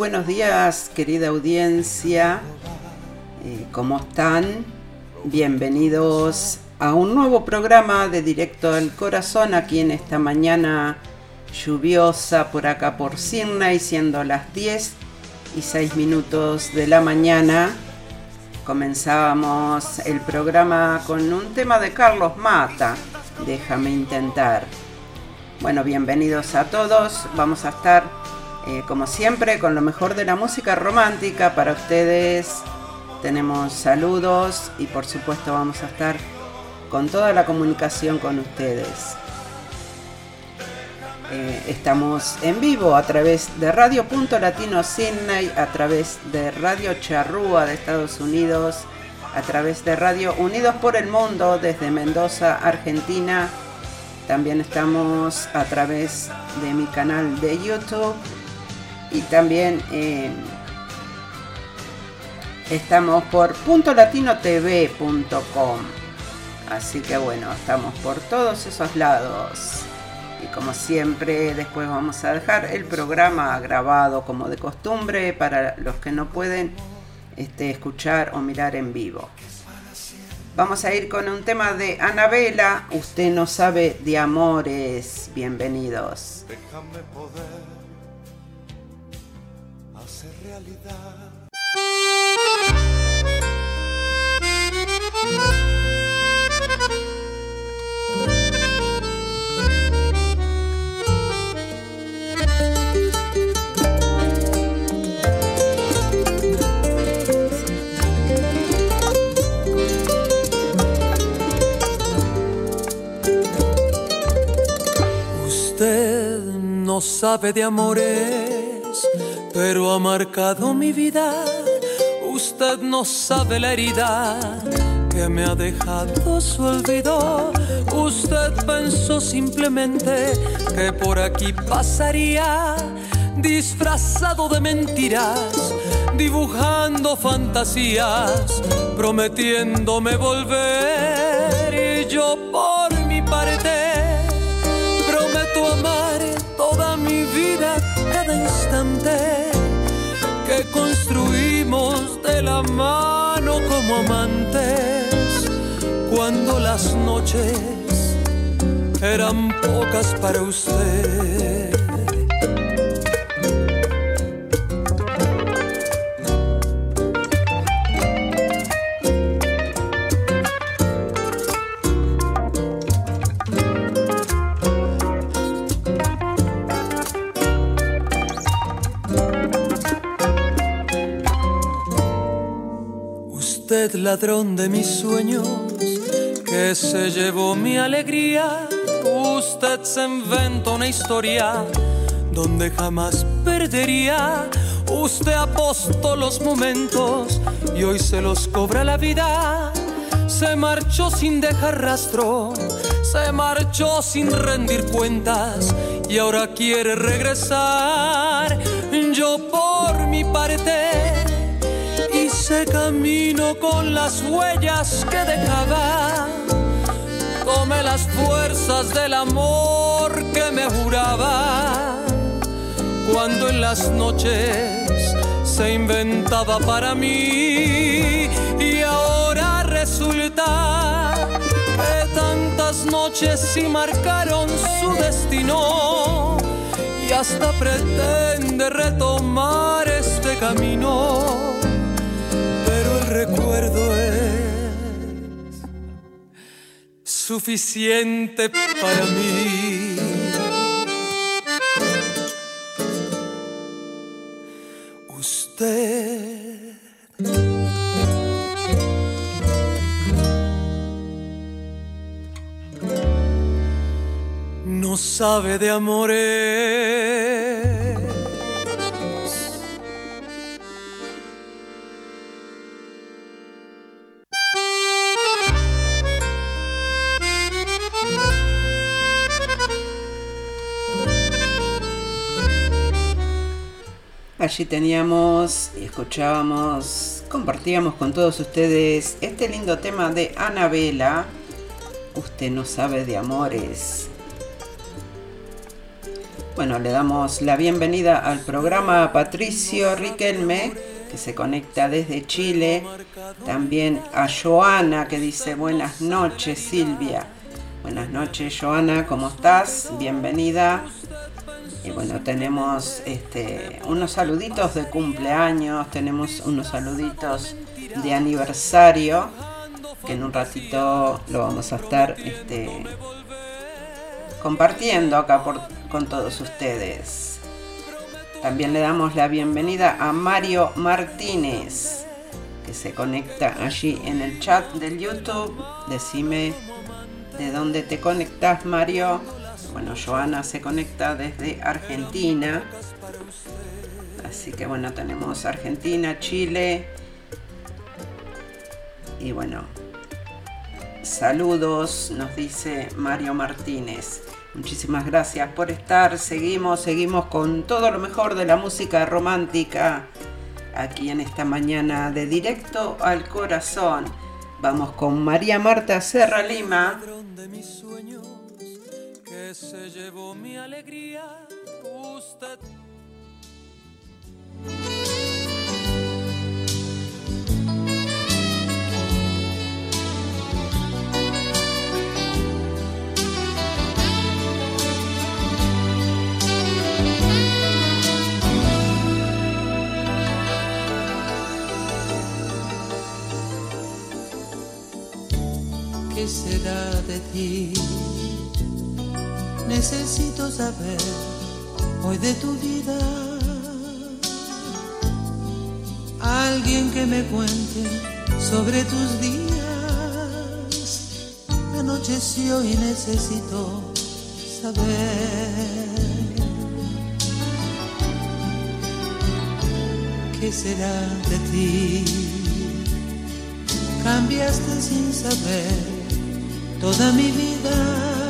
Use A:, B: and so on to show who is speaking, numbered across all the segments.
A: buenos días, querida audiencia. Eh, ¿Cómo están? Bienvenidos a un nuevo programa de Directo al Corazón aquí en esta mañana lluviosa por acá por Sydney, siendo las 10 y 6 minutos de la mañana. Comenzábamos el programa con un tema de Carlos Mata, Déjame intentar. Bueno, bienvenidos a todos. Vamos a estar eh, como siempre, con lo mejor de la música romántica para ustedes. Tenemos saludos y por supuesto vamos a estar con toda la comunicación con ustedes. Eh, estamos en vivo a través de Radio Punto Latino Sydney, a través de Radio Charrúa de Estados Unidos, a través de Radio Unidos por el Mundo desde Mendoza, Argentina. También estamos a través de mi canal de YouTube y también estamos por puntolatinotv.com. Así que bueno, estamos por todos esos lados. Y como siempre, después vamos a dejar el programa grabado como de costumbre para los que no pueden este, escuchar o mirar en vivo. Vamos a ir con un tema de Anabela. Usted no sabe de amores. Bienvenidos. Déjame poder realidad.
B: no sabe de amores, pero ha marcado mi vida. Usted no sabe la herida que me ha dejado su olvido. Usted pensó simplemente que por aquí pasaría disfrazado de mentiras, dibujando fantasías, prometiéndome volver y yo por mi parte prometo amar toda mi vida, instante que construimos de la mano como amantes, cuando las noches eran pocas para usted. Ladrón de mis sueños, que se llevó mi alegría. Usted se inventó una historia donde jamás perdería. Usted apostó los momentos y hoy se los cobra la vida. Se marchó sin dejar rastro, se marchó sin rendir cuentas y ahora quiere regresar. Yo por mi parte ese camino con las huellas que dejaba. Tome las fuerzas del amor que me juraba. Cuando en las noches se inventaba para mí y ahora resulta que tantas noches sí marcaron su destino y hasta pretende retomar este camino recuerdo es suficiente para mí. Usted no sabe de amores.
A: Allí teníamos y escuchábamos, compartíamos con todos ustedes este lindo tema de Anabela. Usted no sabe de amores. Bueno, le damos la bienvenida al programa a Patricio Riquelme, que se conecta desde Chile. También a Joana que dice buenas noches Silvia. Buenas noches Joana, ¿cómo estás? Bienvenida. Y bueno, tenemos este, unos saluditos de cumpleaños, tenemos unos saluditos de aniversario, que en un ratito lo vamos a estar este, compartiendo acá con todos ustedes. También le damos la bienvenida a Mario Martínez, que se conecta allí en el chat del YouTube. Decime de dónde te conectas, Mario. Bueno, Joana se conecta desde Argentina. Así que bueno, tenemos Argentina, Chile. Y bueno, saludos, nos dice Mario Martínez. Muchísimas gracias por estar. Seguimos, seguimos con todo lo mejor de la música romántica aquí en esta mañana de directo al corazón. Vamos con María Marta Serra Lima.
B: Que se llevó mi alegría, usted
C: ¿Qué será de ti? Necesito saber hoy de tu vida. Alguien que me cuente sobre tus días. Anocheció y necesito saber. ¿Qué será de ti? Cambiaste sin saber toda mi vida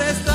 C: Para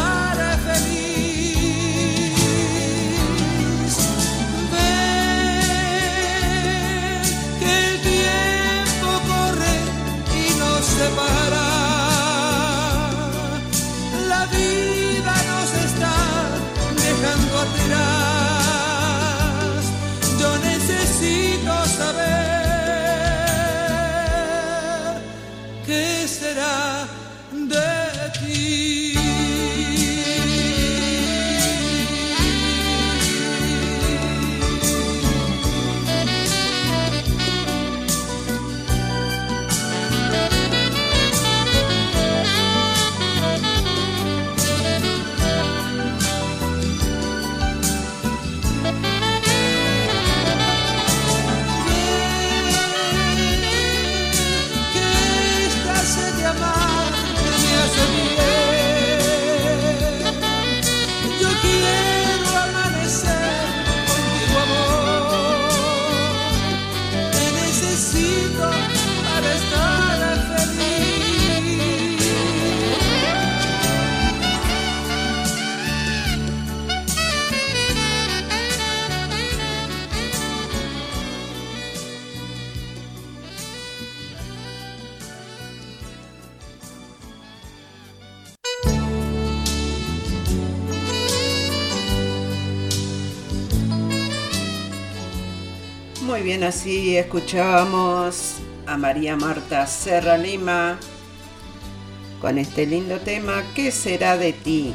A: así escuchábamos a María Marta Serra Lima con este lindo tema, ¿qué será de ti?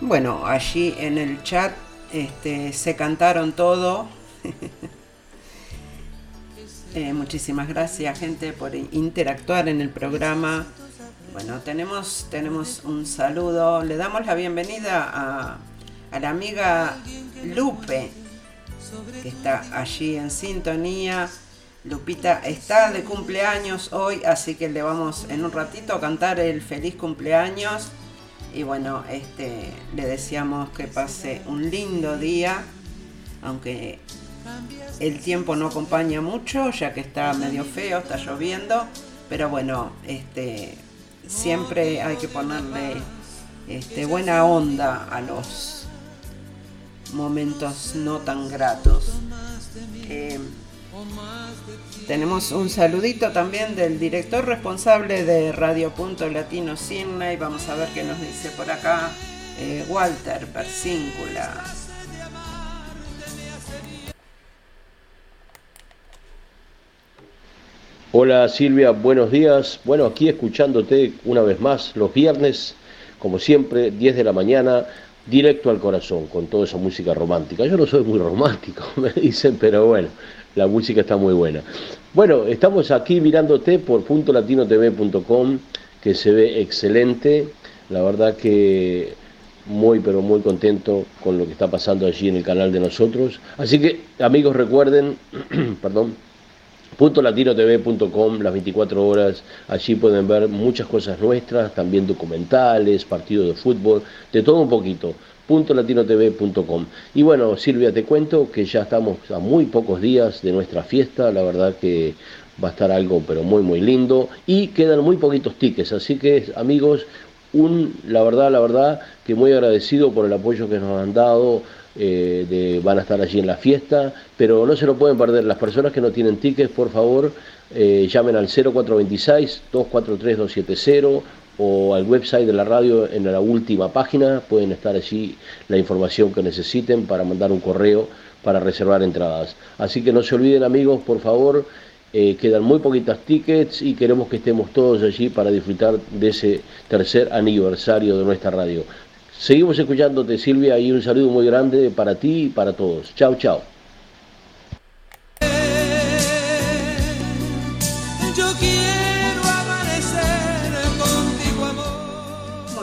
A: Bueno, allí en el chat este, se cantaron todo. Eh, muchísimas gracias gente por interactuar en el programa. Bueno, tenemos, tenemos un saludo. Le damos la bienvenida a la amiga Lupe, que está allí en sintonía. Lupita está de cumpleaños hoy, así que le vamos en un ratito a cantar el feliz cumpleaños. Y bueno, este, le deseamos que pase un lindo día, aunque el tiempo no acompaña mucho, ya que está medio feo, está lloviendo. Pero bueno, este, siempre hay que ponerle este, buena onda a los momentos no tan gratos. Eh, tenemos un saludito también del director responsable de Radio Punto Latino y Vamos a ver qué nos dice por acá eh, Walter Persíncula.
D: Hola Silvia, buenos días. Bueno, aquí escuchándote una vez más los viernes, como siempre, 10 de la mañana, directo al corazón, con toda esa música romántica. Yo no soy muy romántico, me dicen, pero bueno, la música está muy buena. Bueno, estamos aquí mirándote por puntolatinotv.com, que se ve excelente. La verdad que muy, pero muy contento con lo que está pasando allí en el canal de nosotros. Así que, amigos, recuerden, perdón, puntolatinotv.com las 24 horas, allí pueden ver muchas cosas nuestras, también documentales, partidos de fútbol, de todo un poquito. latinotv.com. Y bueno, Silvia, te cuento que ya estamos a muy pocos días de nuestra fiesta, la verdad que va a estar algo pero muy muy lindo. Y quedan muy poquitos tickets, así que amigos, un, la verdad, la verdad que muy agradecido por el apoyo que nos han dado, eh, de, van a estar allí en la fiesta, pero no se lo pueden perder. Las personas que no tienen tickets, por favor, eh, llamen al 0426-243-270 o al website de la radio en la última página, pueden estar allí la información que necesiten para mandar un correo para reservar entradas. Así que no se olviden amigos, por favor, eh, quedan muy poquitas tickets y queremos que estemos todos allí para disfrutar de ese tercer aniversario de nuestra radio. Seguimos escuchándote Silvia y un saludo muy grande para ti y para todos. Chao, chao.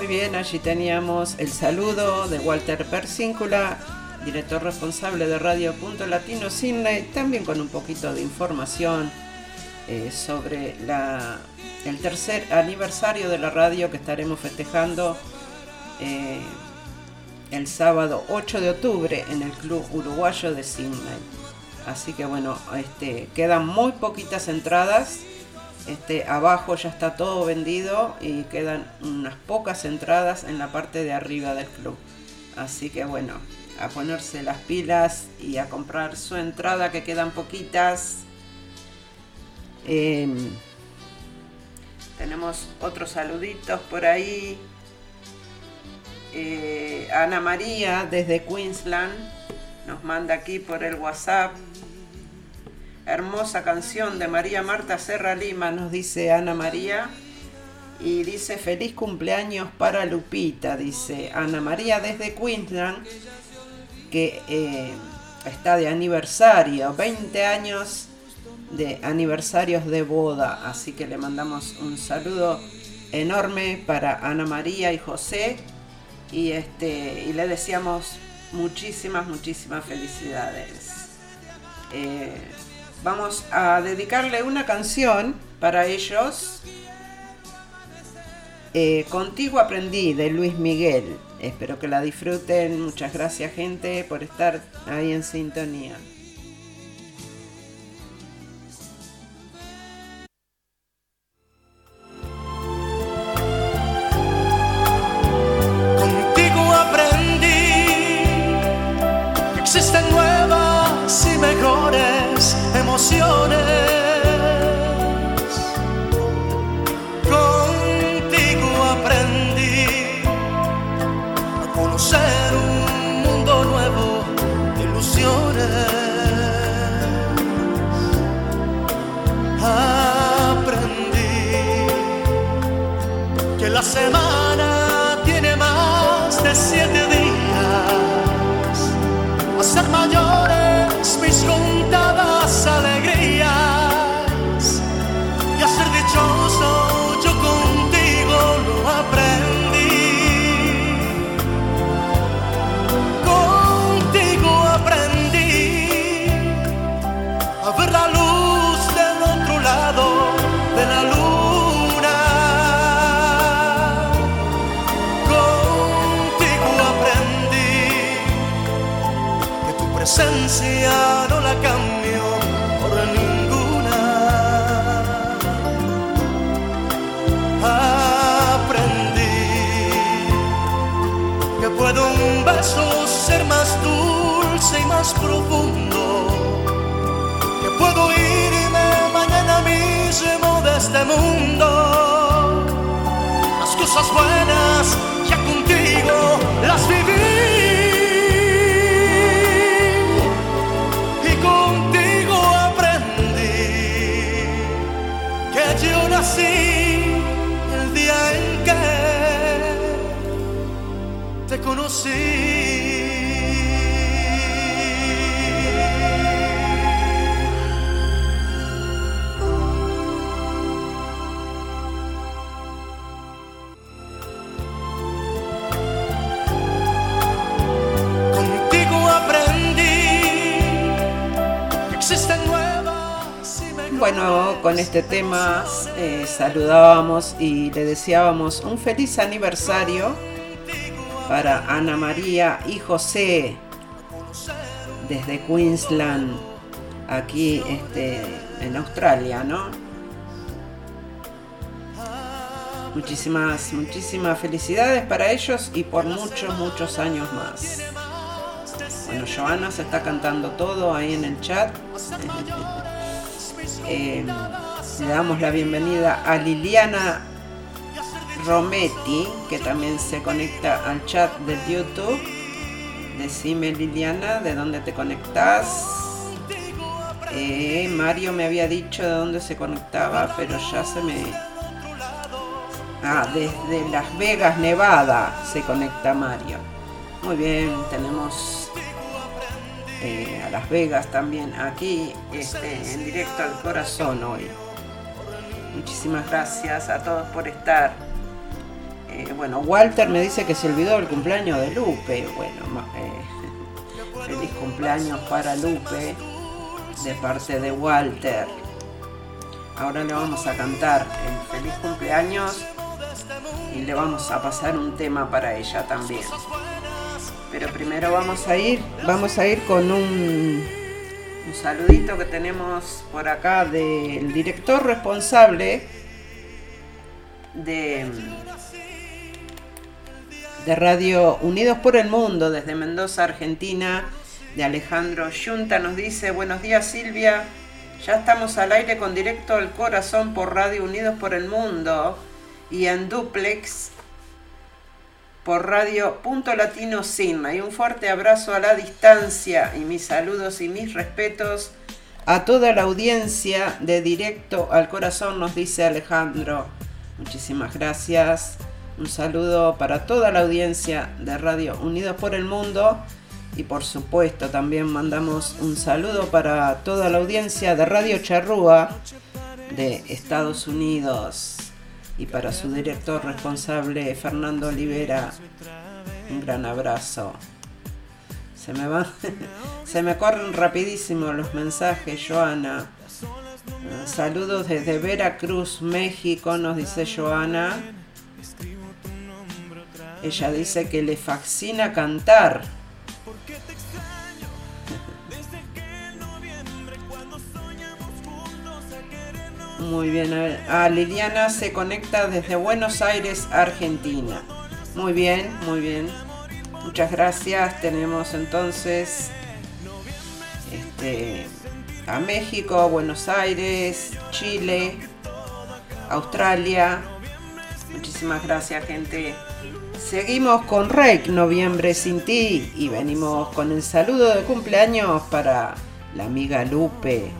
A: bien, allí teníamos el saludo de Walter Persíncula, director responsable de Radio Punto Latino Cine, también con un poquito de información eh, sobre el tercer aniversario de la radio que estaremos festejando eh, el sábado 8 de octubre en el Club Uruguayo de Sydney. Así que bueno, este, quedan muy poquitas entradas este, abajo ya está todo vendido y quedan unas pocas entradas en la parte de arriba del club. Así que bueno, a ponerse las pilas y a comprar su entrada que quedan poquitas. Em, tenemos otros saluditos por ahí. Eh, Ana María desde Queensland nos manda aquí por el WhatsApp Hermosa canción de María Marta Serra Lima, nos dice Ana María. Y dice feliz cumpleaños para Lupita, dice Ana María desde Queensland, que eh, está de aniversario, 20 años de aniversarios de boda. Así que le mandamos un saludo enorme para Ana María y José. Y, este, y le deseamos muchísimas, muchísimas felicidades. Eh, Vamos a dedicarle una canción para ellos. Eh, Contigo aprendí de Luis Miguel. Espero que la disfruten. Muchas gracias gente por estar ahí en sintonía. Con este tema eh, saludábamos y le deseábamos un feliz aniversario para Ana María y José desde Queensland, aquí este, en Australia, ¿no? Muchísimas, muchísimas felicidades para ellos y por muchos, muchos años más. Bueno, Joana se está cantando todo ahí en el chat. Eh, le damos la bienvenida a Liliana Rometti, que también se conecta al chat de YouTube. Decime Liliana, ¿de dónde te conectas? Eh, Mario me había dicho de dónde se conectaba, pero ya se me... Ah, desde Las Vegas, Nevada, se conecta Mario. Muy bien, tenemos eh, a Las Vegas también aquí este, en directo al corazón hoy. Muchísimas gracias a todos por estar. Eh, bueno, Walter me dice que se olvidó el cumpleaños de Lupe. Bueno, eh, feliz cumpleaños para Lupe de parte de Walter. Ahora le vamos a cantar el feliz cumpleaños y le vamos a pasar un tema para ella también. Pero primero vamos a ir, vamos a ir con un, saludito que tenemos por acá del director responsable de, de Radio Unidos por el Mundo desde Mendoza, Argentina, de Alejandro Yunta. Nos dice, buenos días Silvia, ya estamos al aire con directo al corazón por Radio Unidos por el Mundo y en duplex por Radio Punto Latino Sigma. Y un fuerte abrazo a la distancia y mis saludos y mis respetos a toda la audiencia de Directo al Corazón, nos dice Alejandro. Muchísimas gracias. Un saludo para toda la audiencia de Radio Unidos por el Mundo. Y por supuesto también mandamos un saludo para toda la audiencia de Radio Charrúa de Estados Unidos y para su director responsable Fernando Olivera un gran abrazo. Se me van, se me corren rapidísimo los mensajes, Joana. Saludos desde Veracruz, México, nos dice Joana. Ella dice que le fascina cantar. Muy bien, a. Ah, Liliana se conecta desde Buenos Aires, Argentina. Muy bien, muy bien. Muchas gracias. Tenemos entonces este, a México, Buenos Aires, Chile, Australia. Muchísimas gracias, gente. Seguimos con Rey, Noviembre sin ti, y venimos con el saludo de cumpleaños para la amiga Lupe.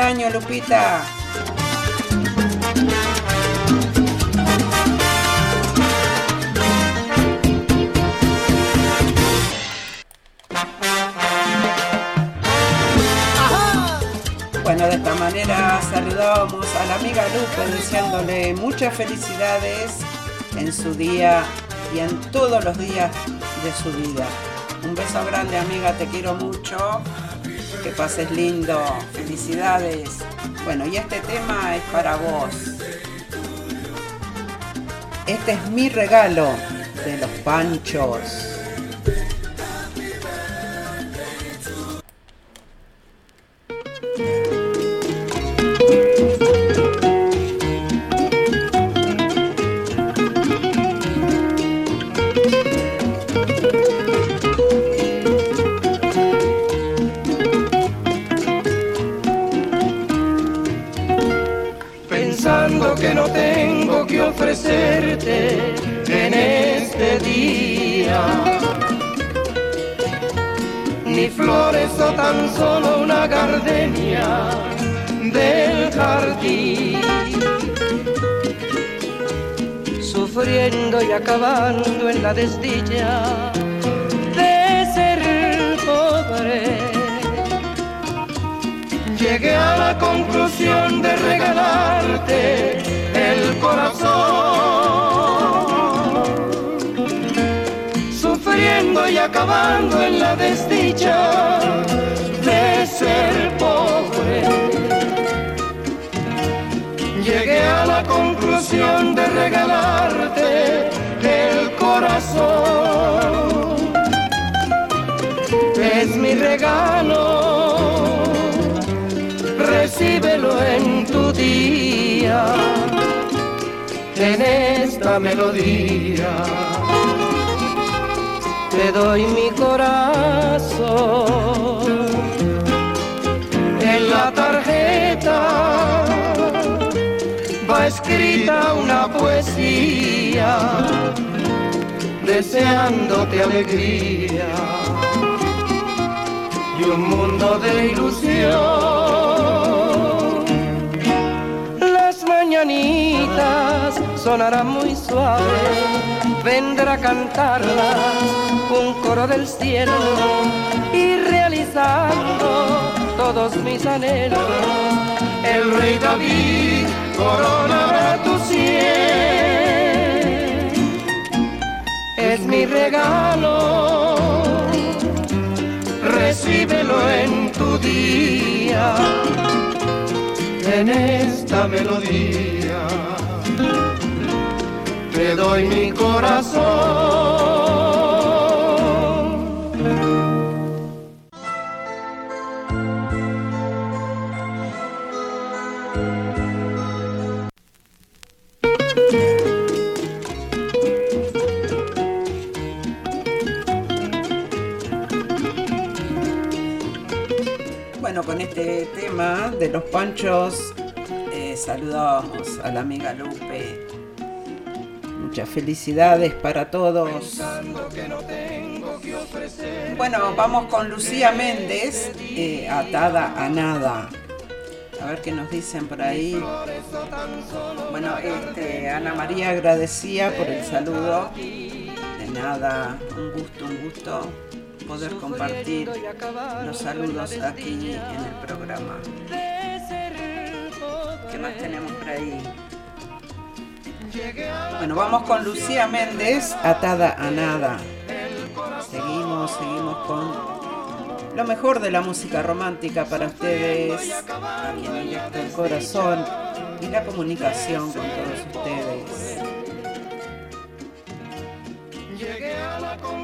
A: año, Lupita. Bueno, de esta manera saludamos a la amiga Lupe deseándole muchas felicidades en su día y en todos los días de su vida. Un beso grande amiga, te quiero mucho. Que pases lindo. Felicidades. Bueno, y este tema es para vos. Este es mi regalo de los panchos.
E: ilusión de regalarte el corazón. Es mi regalo, recíbelo en tu día, en esta melodía. Te doy mi corazón en la tarjeta escrita una poesía, deseándote alegría y un mundo de ilusión. Las mañanitas sonarán muy suaves vendrá a cantarlas un coro del cielo y realizando todos mis anhelos, el rey David coronará tu cielo. Es mi regalo, recíbelo en tu día, en esta melodía. Te doy mi corazón.
A: Este tema de los panchos, eh, saludamos a la amiga Lupe. Muchas felicidades para todos. Bueno, vamos con Lucía Méndez, eh, atada a nada. A ver qué nos dicen por ahí. Bueno, este, Ana María agradecía por el saludo. De nada, un gusto, un gusto poder compartir los saludos aquí en el programa. ¿Qué más tenemos por ahí? Bueno, vamos con Lucía Méndez, atada a nada. Seguimos, seguimos con lo mejor de la música romántica para ustedes, aquí en el Corazón y la comunicación con todos ustedes.
F: Nunca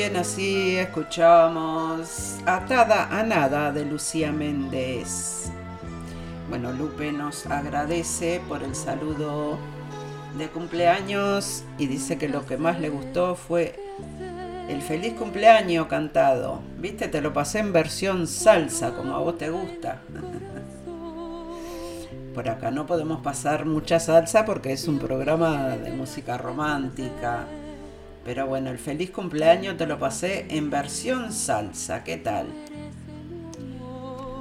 A: bien, así escuchamos Atada a Nada de Lucía Méndez. Bueno, Lupe nos agradece por el saludo de cumpleaños y dice que lo que más le gustó fue el feliz cumpleaños cantado. Viste, te lo pasé en versión salsa, como a vos te gusta. Por acá no podemos pasar mucha salsa porque es un programa de música romántica. Pero bueno, el feliz cumpleaños te lo pasé en versión salsa. ¿Qué tal?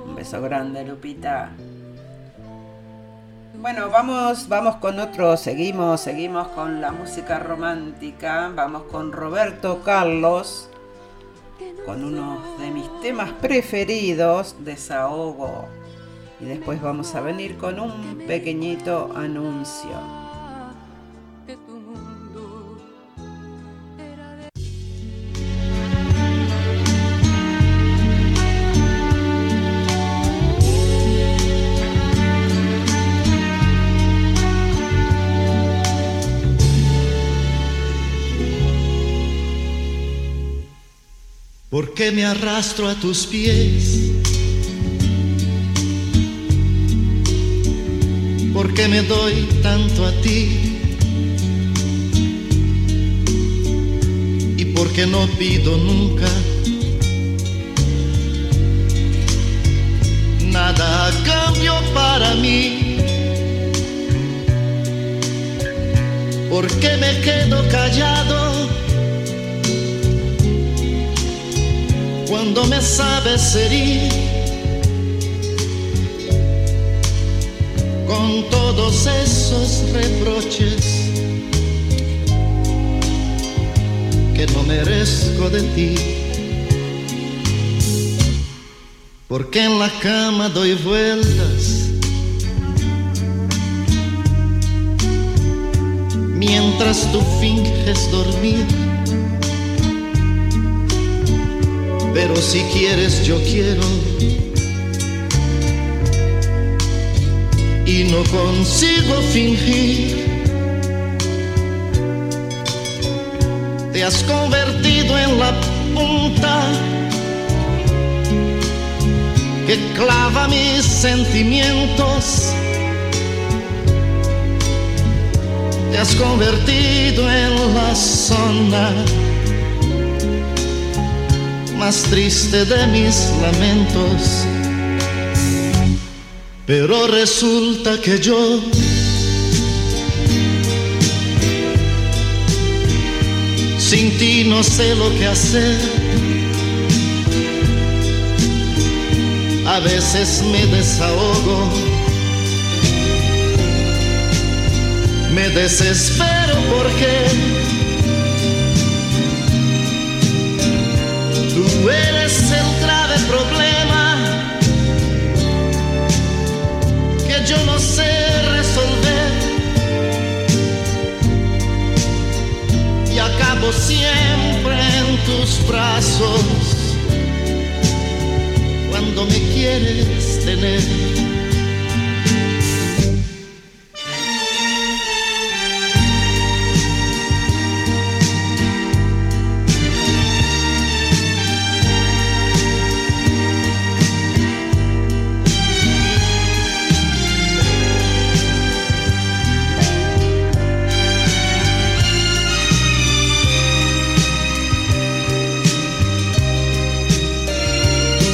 A: Un beso grande, Lupita. Bueno, vamos, vamos con otro, seguimos, seguimos con la música romántica, vamos con Roberto Carlos, con uno de mis temas preferidos, Desahogo. Y después vamos a venir con un pequeñito anuncio.
G: ¿Por qué me arrastro a tus pies? ¿Por qué me doy tanto a ti? ¿Y por qué no pido nunca nada a cambio para mí? ¿Por qué me quedo callado? Cuando me sabes herir con todos esos reproches que no merezco de ti. Porque en la cama doy vueltas mientras tú finges dormir pero si quieres yo quiero. Y no consigo fingir. Te has convertido en la punta que clava mis sentimientos. Te has convertido en la zona más triste de mis lamentos. Pero resulta que yo sin ti no sé lo que hacer. A veces me desahogo, me desespero porque problema que yo no sé resolver. Y acabo siempre en tus brazos cuando me quieres tener.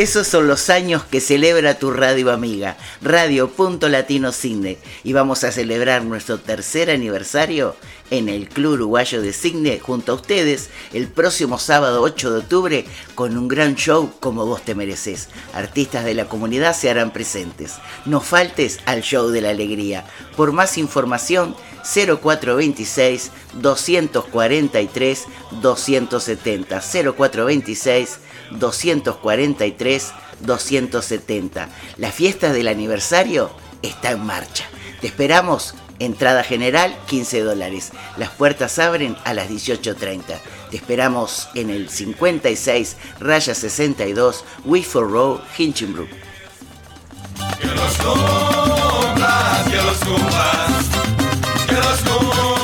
H: esos son los años que celebra tu radio amiga, Radio Punto Latino Cine. Y vamos a celebrar nuestro tercer aniversario en el Club Uruguayo de Cine junto a ustedes el próximo sábado 8 de octubre con un gran show como vos te mereces. Artistas de la comunidad se harán presentes. No faltes al show de la alegría. Por más información 0426 243 270 0426 243 270. La fiesta del aniversario está en marcha. Te esperamos. Entrada general 15 dólares. Las puertas abren a las 18.30. Te esperamos en el 56 raya 62 Wifford Road, Hinchinbrook.
I: Que los cumplas, que los cumplas, que los cumplas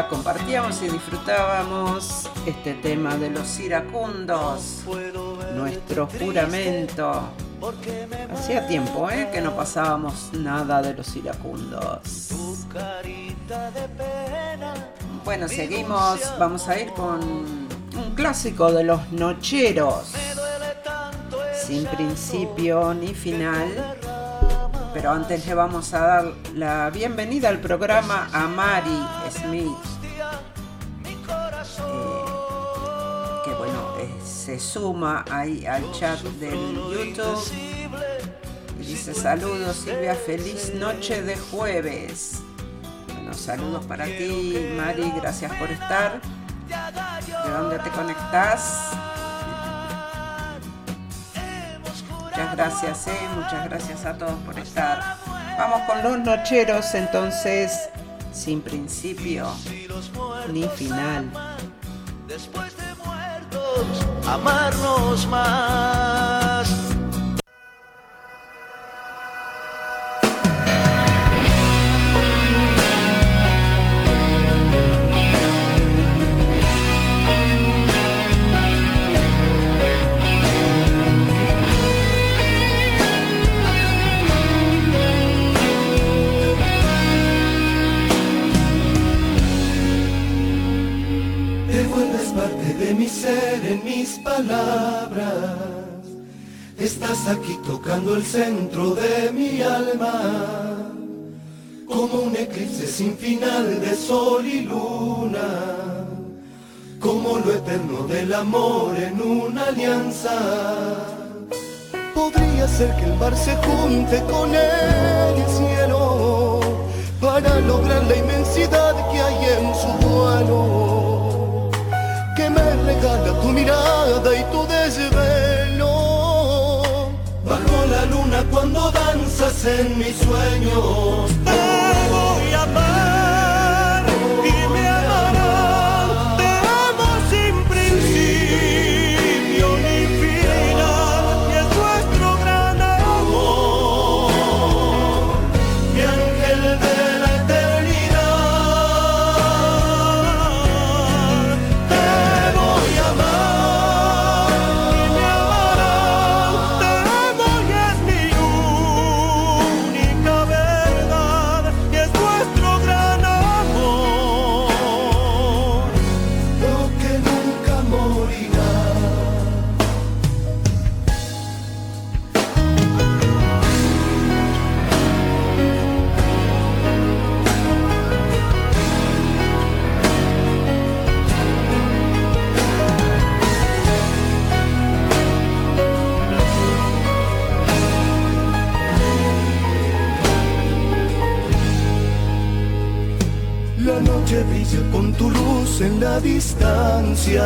A: escuchábamos y disfrutábamos este tema de los iracundos, nuestro juramento. Hacía tiempo ¿eh? que no pasábamos nada de los iracundos. Bueno, seguimos, vamos a ir con un clásico de los nocheros, sin principio ni final. Pero antes le vamos a dar la bienvenida al programa a Mari Smith. Eh, que bueno, eh, se suma ahí al chat del YouTube. Y dice saludos Silvia, feliz noche de jueves. Bueno, saludos para ti, Mari, gracias por estar. ¿De dónde te conectás? Muchas gracias, eh, muchas gracias a todos por estar. Vamos con los nocheros entonces, sin principio ni final.
J: Después de muertos, amarnos más.
K: Ser en mis palabras. Estás aquí tocando el centro de mi alma. Como un eclipse sin final de sol y luna. Como lo eterno del amor en una alianza. Podría ser que el mar se junte con el cielo para lograr la inmensidad que hay en su vuelo me regala tu mirada y tu desvelo. Bajo la luna cuando danzas en mis sueños. En la distancia.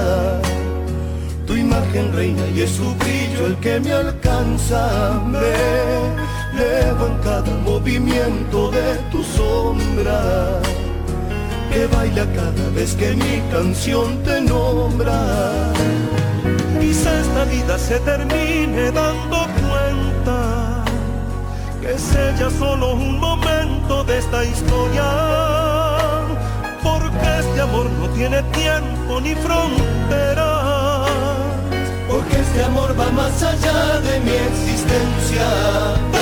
K: Tu imagen reina y es su brillo el que me alcanza. Me elevo en cada movimiento de tu sombra. Que baila cada vez que mi canción te nombra. Quizá esta vida se termine dando cuenta que es ella solo un momento de esta historia. Tiene tiempo ni fronteras. Porque este amor va más allá de mi existencia.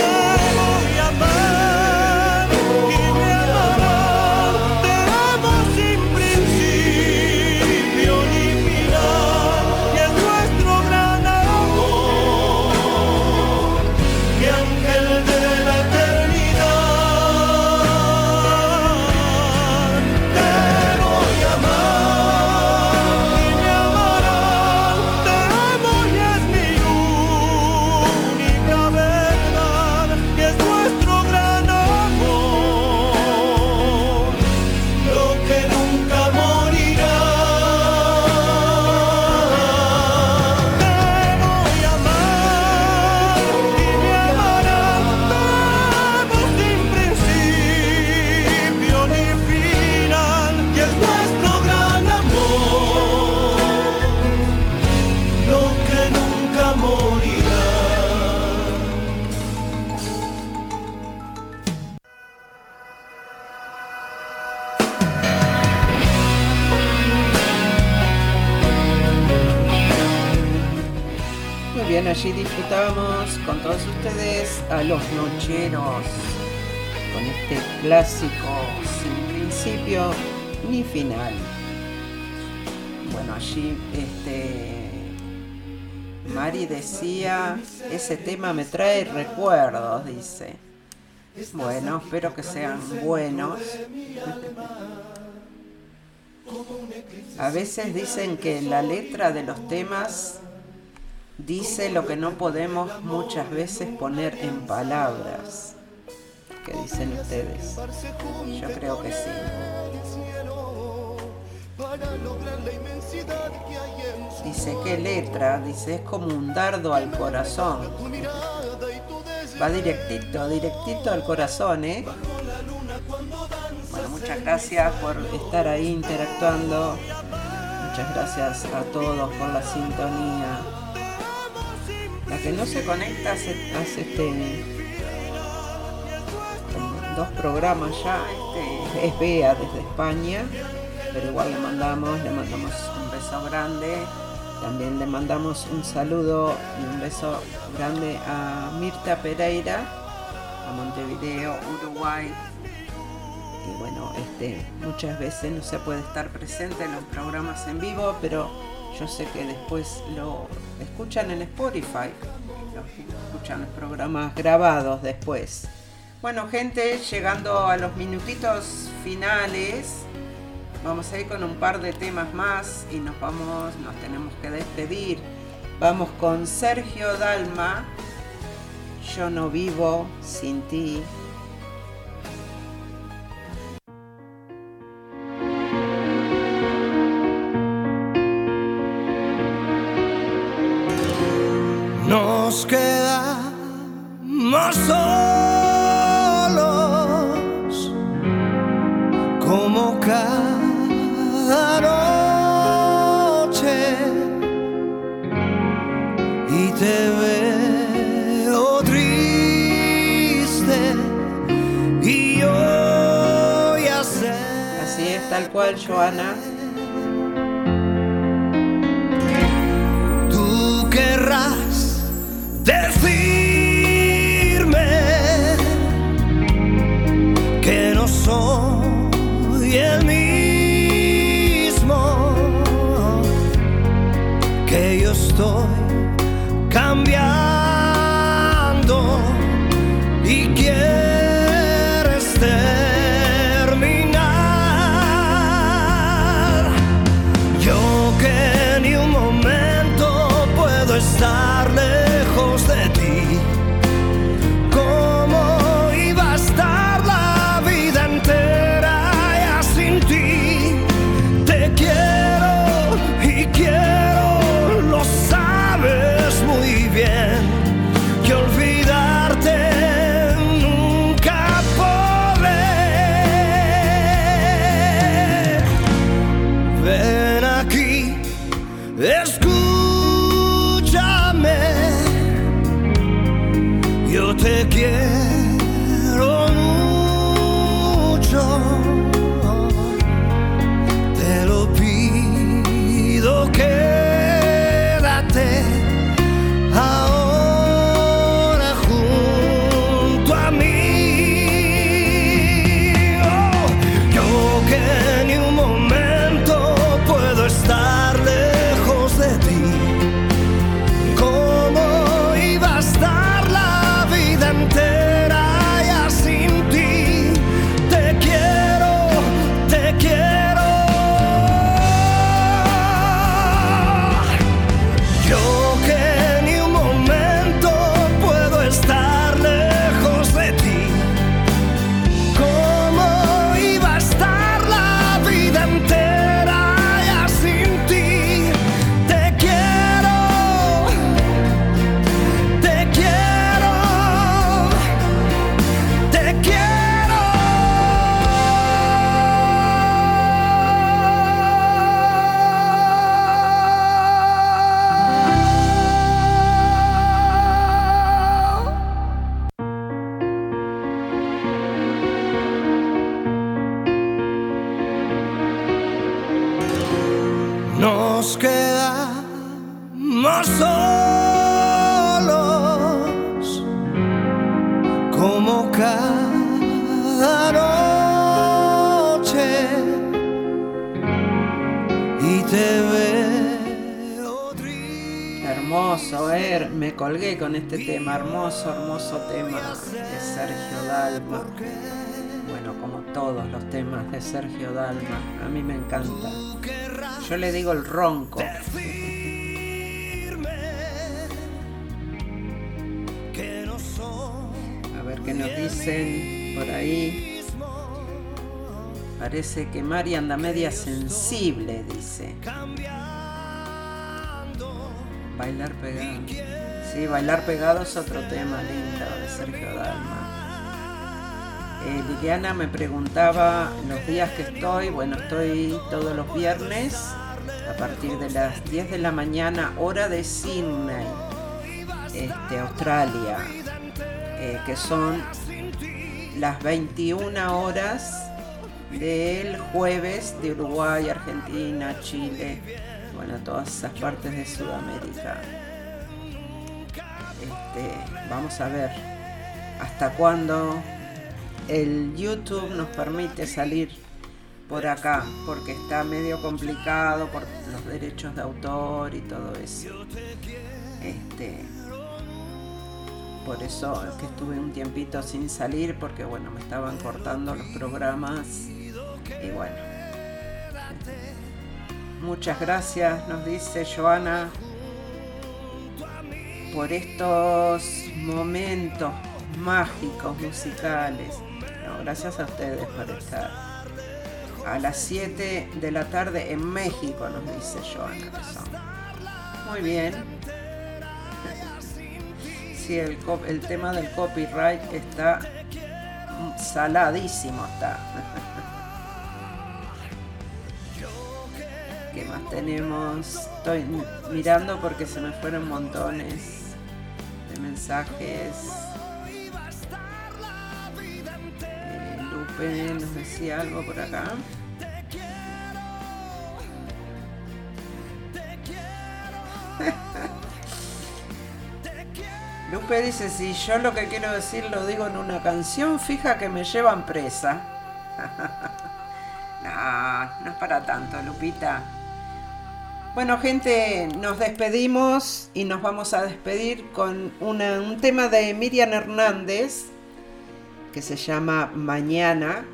A: Decía, ese tema me trae recuerdos, dice. Bueno, espero que sean buenos. A veces dicen que la letra de los temas dice lo que no podemos muchas veces poner en palabras. ¿Qué dicen ustedes? Yo creo que sí. Dice, ¿qué letra? Dice, es como un dardo al corazón. Va directito, directito al corazón, ¿eh? Bueno, muchas gracias por estar ahí interactuando. Muchas gracias a todos por la sintonía. La que no se conecta hace, este dos programas ya. Este, es Bea desde España, pero igual le mandamos, le mandamos un beso grande. También le mandamos un saludo y un beso grande a Mirta Pereira, a Montevideo, Uruguay. Y bueno, este, muchas veces no se puede estar presente en los programas en vivo, pero yo sé que después lo escuchan en Spotify, lo escuchan los programas grabados después. Bueno, gente, llegando a los minutitos finales, vamos a ir con un par de temas más y nos vamos, nos tenemos que despedir. Vamos con Sergio Dalma, Yo no vivo sin ti. Me colgué con este tema, hermoso, hermoso tema de Sergio Dalma. Bueno, como todos los temas de Sergio Dalma, a mí me encanta. Yo le digo el ronco. A ver qué nos dicen por ahí. Parece que Mari anda media sensible, dice. Bailar pegado. Sí, bailar pegado es otro tema lindo de Sergio Dalma. Eh, Liliana me preguntaba los días que estoy. Bueno, estoy todos los viernes a partir de las 10 de la mañana, hora de Sydney, este, Australia, eh, que son las 21 horas del jueves de Uruguay, Argentina, Chile, bueno, todas esas partes de Sudamérica. Este, vamos a ver hasta cuándo el YouTube nos permite salir por acá, porque está medio complicado por los derechos de autor y todo eso. Este, por eso es que estuve un tiempito sin salir, porque bueno, me estaban cortando los programas y bueno. Muchas gracias, nos dice Joana, por estos momentos mágicos musicales. Gracias a ustedes por estar. A las 7 de la tarde en México, nos dice Joana. Muy bien. Sí, el, el tema del copyright está saladísimo. Está. ¿Qué más tenemos? Estoy mirando porque se me fueron montones de mensajes. Eh, Lupe nos decía algo por acá. Lupe dice, si yo lo que quiero decir lo digo en una canción, fija que me llevan presa. no, no es para tanto, Lupita. Bueno, gente, nos despedimos y nos vamos a despedir con una- un tema de Miriam Hernández que se llama Mañana.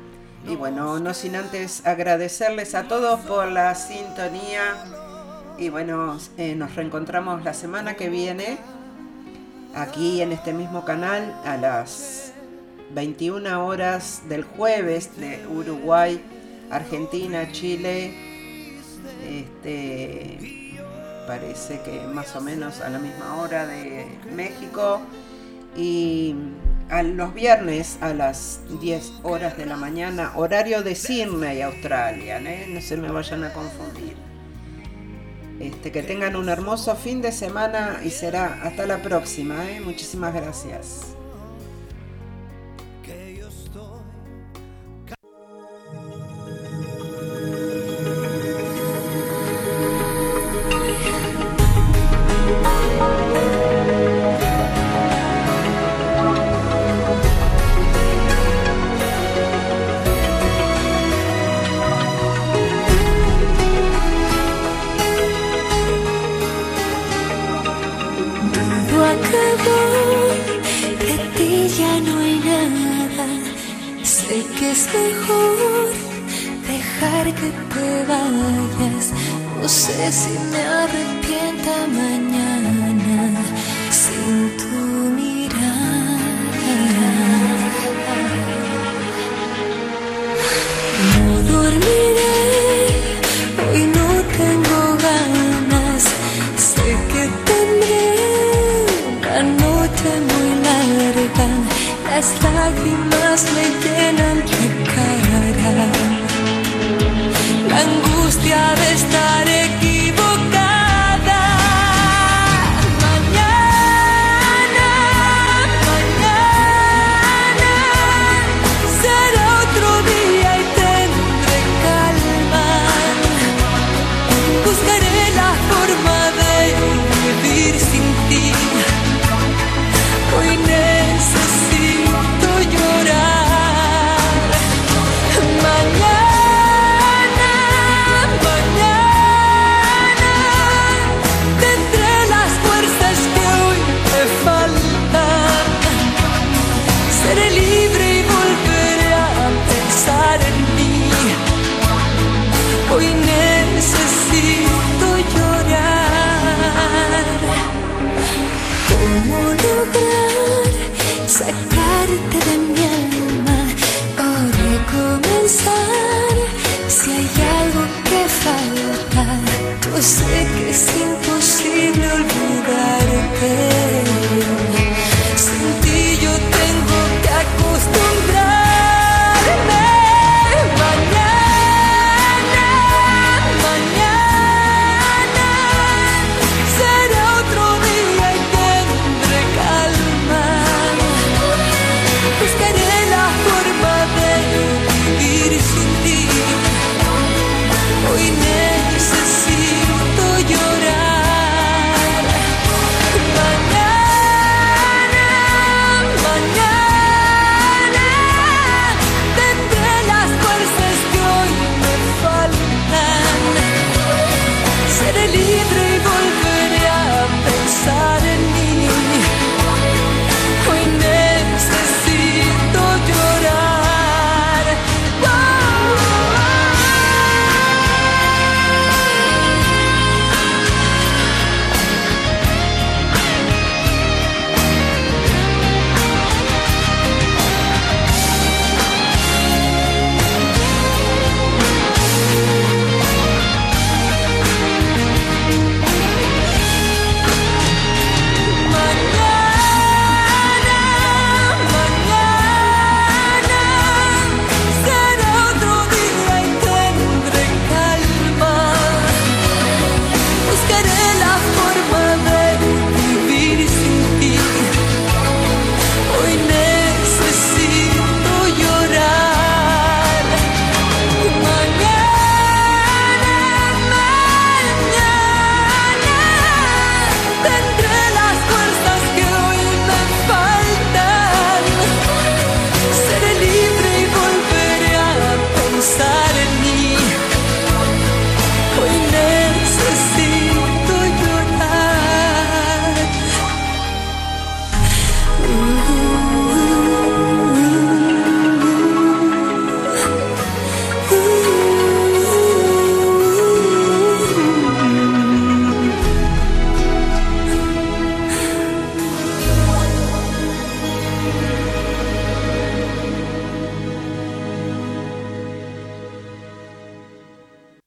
A: Y bueno, no sin antes agradecerles a todos por la sintonía. Y bueno, eh, nos reencontramos la semana que viene aquí en este mismo canal a las 21 horas del jueves de Uruguay, Argentina, Chile. Este parece que más o menos a la misma hora de México y a los viernes a las 10 horas de la mañana, horario de Sydney, Australia, ¿eh? no se me vayan a confundir. Este, que tengan un hermoso fin de semana y será hasta la próxima. ¿eh? Muchísimas gracias.
L: Sé que es mejor dejar que te vayas. No sé si me arrepienta mañana sin tu Las lágrimas me llenan la cara. La angustia de estar equivocada.